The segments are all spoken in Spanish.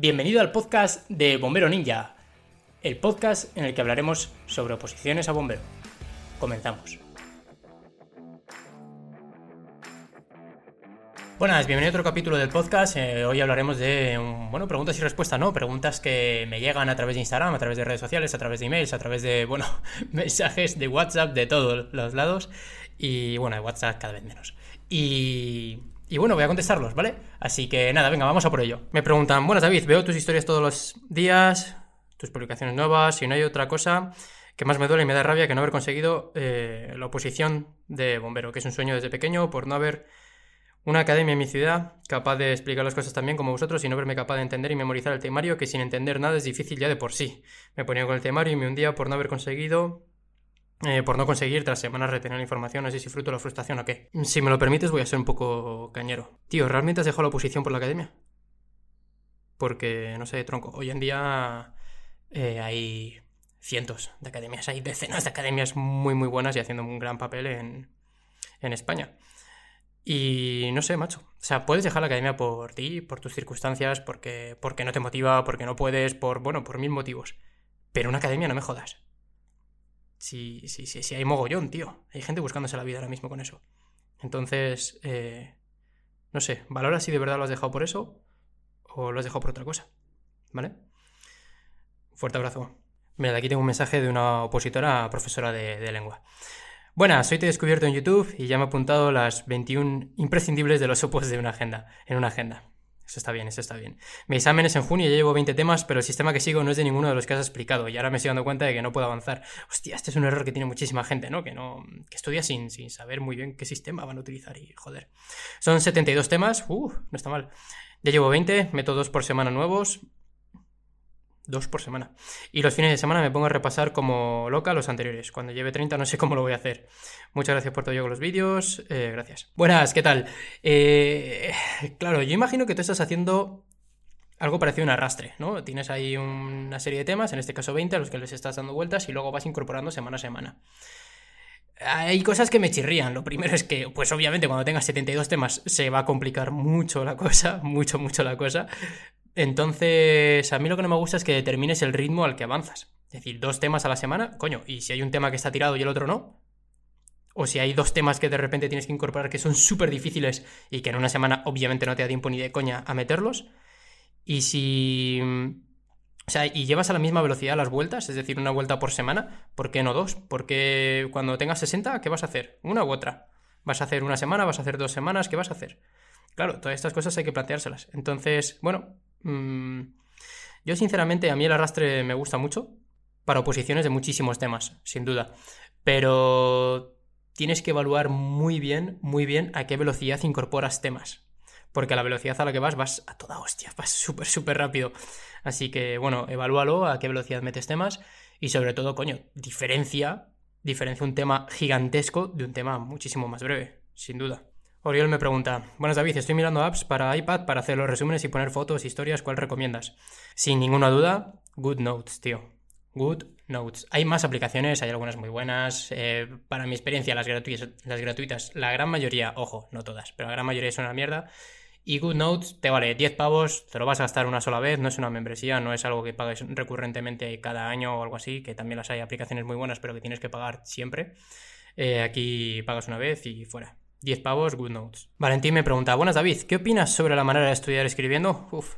Bienvenido al podcast de Bombero Ninja, el podcast en el que hablaremos sobre oposiciones a bombero. Comenzamos. Buenas, bienvenido a otro capítulo del podcast. Eh, hoy hablaremos de, bueno, preguntas y respuestas, ¿no? Preguntas que me llegan a través de Instagram, a través de redes sociales, a través de emails, a través de, bueno, mensajes de WhatsApp de todos los lados. Y bueno, de WhatsApp cada vez menos. Y, y bueno, voy a contestarlos, ¿vale? Así que nada, venga, vamos a por ello. Me preguntan, buenas David, veo tus historias todos los días, tus publicaciones nuevas, y no hay otra cosa que más me duele y me da rabia que no haber conseguido eh, la oposición de bombero, que es un sueño desde pequeño por no haber una academia en mi ciudad capaz de explicar las cosas también como vosotros y no verme capaz de entender y memorizar el temario, que sin entender nada es difícil ya de por sí. Me ponía con el temario y me hundía por no haber conseguido eh, por no conseguir tras semanas retener la información, sé si fruto la frustración o qué. Si me lo permites, voy a ser un poco cañero. Tío, ¿realmente has dejado la oposición por la academia? Porque, no sé, tronco, hoy en día eh, hay cientos de academias, hay decenas de academias muy, muy buenas y haciendo un gran papel en, en España. Y no sé, macho. O sea, puedes dejar la academia por ti, por tus circunstancias, porque, porque no te motiva, porque no puedes, por, bueno, por mil motivos. Pero una academia no me jodas. Si, sí, sí, sí, hay mogollón, tío. Hay gente buscándose la vida ahora mismo con eso. Entonces, eh, no sé, valora si de verdad lo has dejado por eso o lo has dejado por otra cosa. ¿Vale? Fuerte abrazo. Mira, aquí tengo un mensaje de una opositora profesora de, lengua. Buenas, soy Te Descubierto en YouTube y ya me he apuntado las 21 imprescindibles de los opos de una agenda, en una agenda. Eso está bien, eso está bien. Mi examen es en junio, ya llevo 20 temas, pero el sistema que sigo no es de ninguno de los que has explicado y ahora me estoy dando cuenta de que no puedo avanzar. Hostia, este es un error que tiene muchísima gente, ¿no? Que no que estudia sin, sin saber muy bien qué sistema van a utilizar y joder. Son 72 temas, uh, no está mal. Ya llevo 20, métodos por semana nuevos, dos por semana. Y los fines de semana me pongo a repasar como loca los anteriores. Cuando lleve 30 no sé cómo lo voy a hacer. Muchas gracias por todo ello con los vídeos. Eh, gracias. Buenas, ¿qué tal? Eh, claro, yo imagino que tú estás haciendo algo parecido a un arrastre, ¿no? Tienes ahí una serie de temas, en este caso 20, a los que les estás dando vueltas y luego vas incorporando semana a semana. Hay cosas que me chirrían. Lo primero es que, pues obviamente cuando tengas 72 temas se va a complicar mucho la cosa, mucho, mucho la cosa. Entonces, a mí lo que no me gusta es que determines el ritmo al que avanzas. Es decir, dos temas a la semana, coño, y si hay un tema que está tirado y el otro no, o si hay dos temas que de repente tienes que incorporar que son súper difíciles y que en una semana obviamente no te da tiempo ni de coña a meterlos, y si... O sea, y llevas a la misma velocidad las vueltas, es decir, una vuelta por semana, ¿por qué no dos? Porque cuando tengas 60, ¿qué vas a hacer? ¿Una u otra? ¿Vas a hacer una semana? ¿Vas a hacer dos semanas? ¿Qué vas a hacer? Claro, todas estas cosas hay que planteárselas. Entonces, bueno, mmm, yo sinceramente a mí el arrastre me gusta mucho para oposiciones de muchísimos temas, sin duda. Pero tienes que evaluar muy bien, muy bien a qué velocidad incorporas temas. Porque a la velocidad a la que vas, vas a toda hostia, vas súper, súper rápido. Así que, bueno, evalúalo a qué velocidad metes temas y sobre todo, coño, diferencia, diferencia un tema gigantesco de un tema muchísimo más breve, sin duda. Oriol me pregunta, buenas David, estoy mirando apps para iPad para hacer los resúmenes y poner fotos, historias, ¿cuál recomiendas? Sin ninguna duda, Good Notes, tío. Good Notes. Hay más aplicaciones, hay algunas muy buenas. Eh, para mi experiencia, las gratuitas, las gratuitas, la gran mayoría, ojo, no todas, pero la gran mayoría son una mierda. Y Good Notes te vale 10 pavos, te lo vas a gastar una sola vez, no es una membresía, no es algo que pagues recurrentemente cada año o algo así, que también las hay aplicaciones muy buenas, pero que tienes que pagar siempre. Eh, aquí pagas una vez y fuera. 10 pavos, Good Notes. Valentín me pregunta, buenas David, ¿qué opinas sobre la manera de estudiar escribiendo? Uf.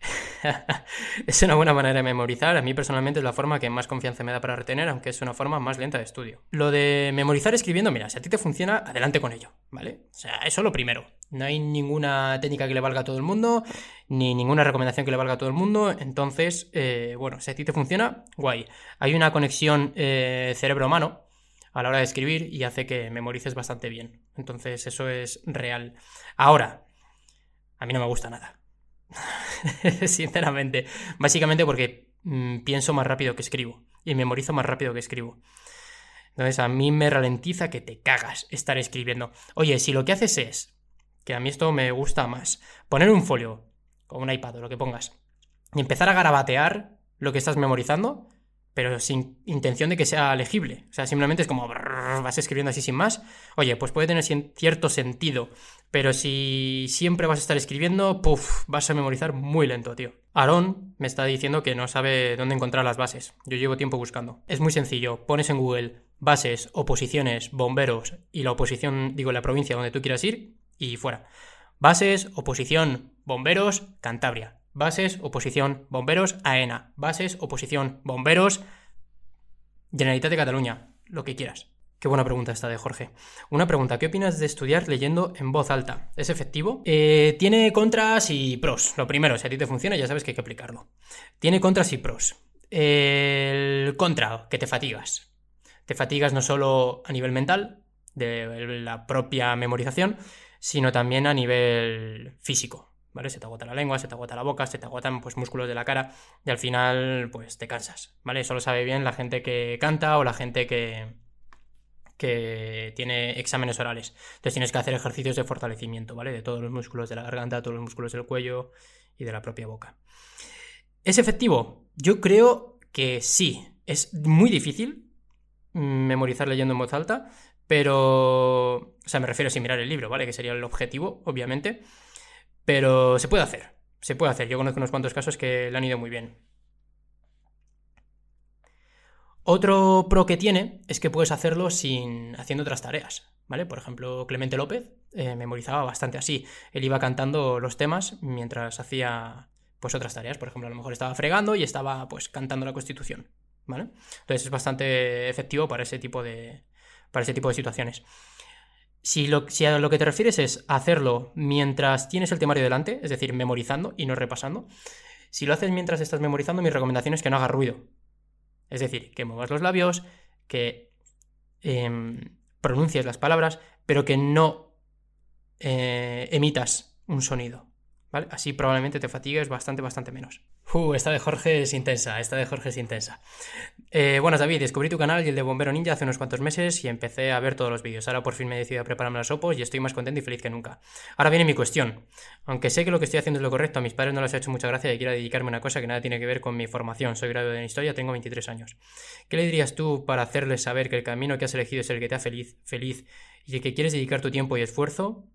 es una buena manera de memorizar. A mí personalmente es la forma que más confianza me da para retener, aunque es una forma más lenta de estudio. Lo de memorizar escribiendo, mira, si a ti te funciona, adelante con ello, ¿vale? O sea, eso es lo primero. No hay ninguna técnica que le valga a todo el mundo, ni ninguna recomendación que le valga a todo el mundo. Entonces, eh, bueno, si a ti te funciona, guay. Hay una conexión eh, cerebro-humano a la hora de escribir y hace que memorices bastante bien. Entonces eso es real. Ahora, a mí no me gusta nada. Sinceramente. Básicamente porque mmm, pienso más rápido que escribo y memorizo más rápido que escribo. Entonces a mí me ralentiza que te cagas estar escribiendo. Oye, si lo que haces es, que a mí esto me gusta más, poner un folio o un iPad o lo que pongas y empezar a garabatear lo que estás memorizando, pero sin intención de que sea legible. O sea, simplemente es como vas escribiendo así sin más. Oye, pues puede tener cierto sentido, pero si siempre vas a estar escribiendo, puff, vas a memorizar muy lento, tío. Aaron me está diciendo que no sabe dónde encontrar las bases. Yo llevo tiempo buscando. Es muy sencillo. Pones en Google bases, oposiciones, bomberos y la oposición, digo, la provincia donde tú quieras ir y fuera. Bases, oposición, bomberos, Cantabria. Bases, oposición, bomberos, AENA. Bases, oposición, bomberos, Generalitat de Cataluña. Lo que quieras. Qué buena pregunta esta de Jorge. Una pregunta, ¿qué opinas de estudiar leyendo en voz alta? ¿Es efectivo? Eh, tiene contras y pros. Lo primero, si a ti te funciona, ya sabes que hay que aplicarlo. Tiene contras y pros. El contra, que te fatigas. Te fatigas no solo a nivel mental, de la propia memorización, sino también a nivel físico. ¿Vale? Se te agota la lengua, se te agota la boca, se te agotan pues músculos de la cara y al final pues te cansas, ¿vale? Eso lo sabe bien la gente que canta o la gente que, que tiene exámenes orales. Entonces tienes que hacer ejercicios de fortalecimiento, ¿vale? De todos los músculos de la garganta, todos los músculos del cuello y de la propia boca. ¿Es efectivo? Yo creo que sí. Es muy difícil memorizar leyendo en voz alta, pero... O sea, me refiero sin mirar el libro, ¿vale? Que sería el objetivo, obviamente. Pero se puede hacer, se puede hacer. Yo conozco unos cuantos casos que le han ido muy bien. Otro pro que tiene es que puedes hacerlo sin haciendo otras tareas, ¿vale? Por ejemplo, Clemente López eh, memorizaba bastante así. Él iba cantando los temas mientras hacía pues otras tareas. Por ejemplo, a lo mejor estaba fregando y estaba pues cantando la Constitución, ¿vale? Entonces es bastante efectivo para ese tipo de para ese tipo de situaciones. Si, lo, a lo que te refieres es hacerlo mientras tienes el temario delante, es decir, memorizando y no repasando, si lo haces mientras estás memorizando, mi recomendación es que no hagas ruido. Es decir, que muevas los labios, que em, pronuncies las palabras, pero que no eh, emitas un sonido. ¿Vale? Así probablemente te fatigues bastante, bastante menos. Uh, esta de Jorge es intensa, esta de Jorge es intensa. Eh, buenas David, descubrí tu canal y el de Bombero Ninja hace unos cuantos meses y empecé a ver todos los vídeos. Ahora por fin me he decidido a prepararme las opos y estoy más contento y feliz que nunca. Ahora viene mi cuestión. Aunque sé que lo que estoy haciendo es lo correcto, a mis padres no les ha hecho mucha gracia y quiero dedicarme a una cosa que nada tiene que ver con mi formación. Soy graduado en historia, tengo 23 años. ¿Qué le dirías tú para hacerles saber que el camino que has elegido es el que te hace feliz, feliz y que quieres dedicar tu tiempo y esfuerzo?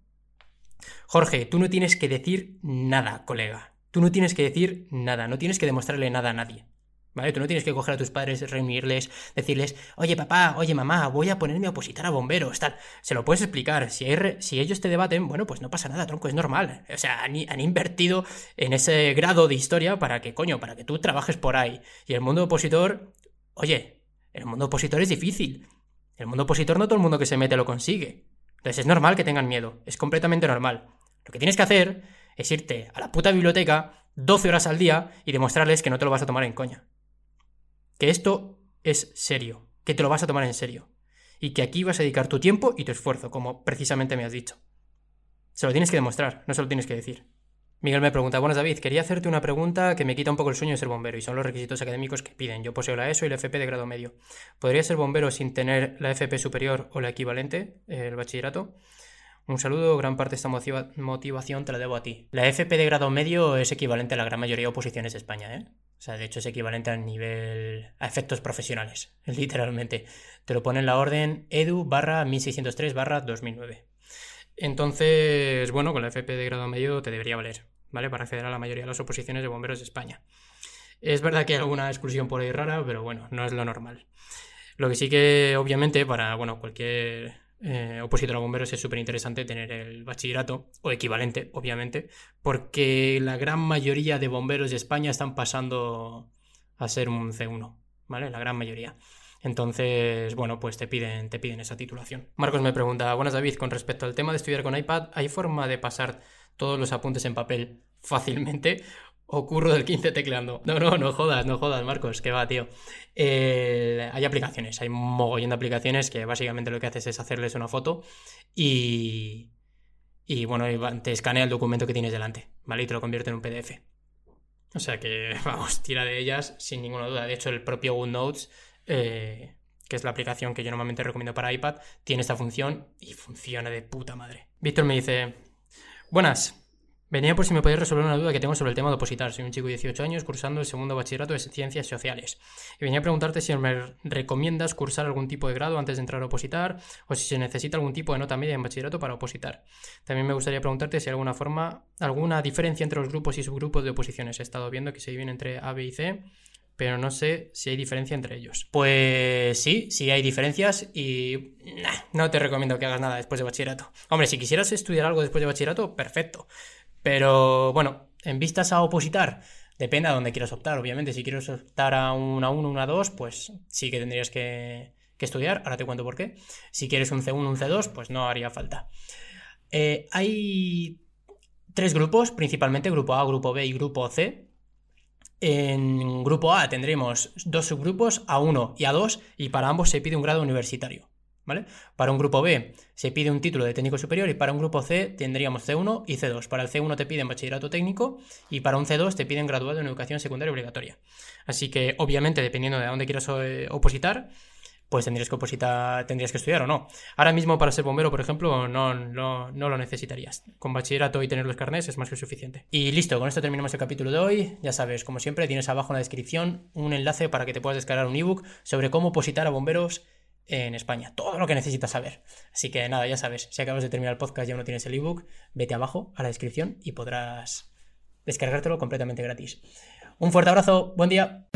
Jorge, tú no tienes que decir nada, colega. Tú no tienes que decir nada, no tienes que demostrarle nada a nadie. ¿Vale? Tú no tienes que coger a tus padres, reunirles, decirles, oye papá, oye mamá, voy a ponerme a opositar a bomberos, tal. Se lo puedes explicar. Si, ellos te debaten, bueno, pues no pasa nada, tronco, es normal. O sea, han, han, invertido en ese grado de historia para que, coño, para que tú trabajes por ahí. Y el mundo opositor, oye, el mundo opositor es difícil. El mundo opositor no todo el mundo que se mete lo consigue. Entonces es normal que tengan miedo, es completamente normal. Lo que tienes que hacer es irte a la puta biblioteca 12 horas al día y demostrarles que no te lo vas a tomar en coña. Que esto es serio, que te lo vas a tomar en serio. Y que aquí vas a dedicar tu tiempo y tu esfuerzo, como precisamente me has dicho. Se lo tienes que demostrar, no se lo tienes que decir. Miguel me pregunta, buenas David, quería hacerte una pregunta que me quita un poco el sueño de ser bombero y son los requisitos académicos que piden. Yo poseo la ESO y la FP de grado medio. ¿Podría ser bombero sin tener la FP superior o la equivalente, el bachillerato? Un saludo, gran parte de esta motivación te la debo a ti. La FP de grado medio es equivalente a la gran mayoría de oposiciones de España, ¿eh? O sea, de hecho es equivalente al nivel... a efectos profesionales, literalmente. Te lo pone en la orden edu barra 1603 barra 2009. Entonces, bueno, con la FP de grado medio te debería valer, ¿vale? Para acceder a la mayoría de las oposiciones de bomberos de España. Es verdad que hay alguna exclusión por ahí rara, pero bueno, no es lo normal. Lo que sí que, obviamente, para, bueno, cualquier eh, opositor a bomberos es súper interesante tener el bachillerato, o equivalente, obviamente, porque la gran mayoría de bomberos de España están pasando a ser un C1, ¿vale? La gran mayoría. Entonces, bueno, pues te piden, te piden esa titulación. Marcos me pregunta, buenas David, con respecto al tema de estudiar con iPad, ¿hay forma de pasar todos los apuntes en papel fácilmente ocurro del 15 tecleando. No, no, no jodas, no jodas, Marcos, que va, tío. hay aplicaciones, hay un mogollón de aplicaciones que básicamente lo que haces es hacerles una foto y. Y bueno, te escanea el documento que tienes delante, ¿vale? Y te lo convierte en un PDF. O sea que, vamos, tira de ellas sin ninguna duda. De hecho, el propio OneNotes, eh, que es la aplicación que yo normalmente recomiendo para iPad, tiene esta función y funciona de puta madre. Víctor me dice: Buenas, Venía por si me podéis resolver una duda que tengo sobre el tema de opositar. Soy un chico de 18 años cursando el segundo bachillerato de Ciencias Sociales. Y venía a preguntarte si me recomiendas cursar algún tipo de grado antes de entrar a opositar o si se necesita algún tipo de nota media en bachillerato para opositar. También me gustaría preguntarte si hay alguna forma, alguna diferencia entre los grupos y subgrupos de oposiciones. He estado viendo que se dividen entre A, B y C pero no sé si hay diferencia entre ellos. Pues sí, sí hay diferencias y no te recomiendo que hagas nada después de bachillerato. Hombre, si quisieras estudiar algo después de bachillerato, perfecto. Pero bueno, en vistas a opositar, depende a dónde quieras optar. Obviamente, si quieres optar a una 1, una 2, pues sí que tendrías que, estudiar. Ahora te cuento por qué. Si quieres un C1, un C2, pues no haría falta. Eh, hay tres grupos, principalmente grupo A, grupo B y grupo C. En grupo A tendremos dos subgrupos, A1 y A2, y para ambos se pide un grado universitario. ¿Vale? Para un grupo B se pide un título de técnico superior y para un grupo C tendríamos C1 y C2. Para el C1 te piden bachillerato técnico y para un C2 te piden graduado en educación secundaria obligatoria. Así que obviamente dependiendo de dónde quieras eh, opositar, pues tendrías que opositar, tendrías que estudiar o no. Ahora mismo para ser bombero, por ejemplo, no, no, no, lo necesitarías. Con bachillerato y tener los carnés es más que suficiente. Y listo, con esto terminamos el capítulo de hoy. Ya sabes, como siempre, tienes abajo en la descripción un enlace para que te puedas descargar un ebook sobre cómo opositar a bomberos en España. Todo lo que necesitas saber. Así que nada, ya sabes, si acabas de terminar el podcast y aún no tienes el ebook, vete abajo a la descripción y podrás descargártelo completamente gratis. Un fuerte abrazo, buen día.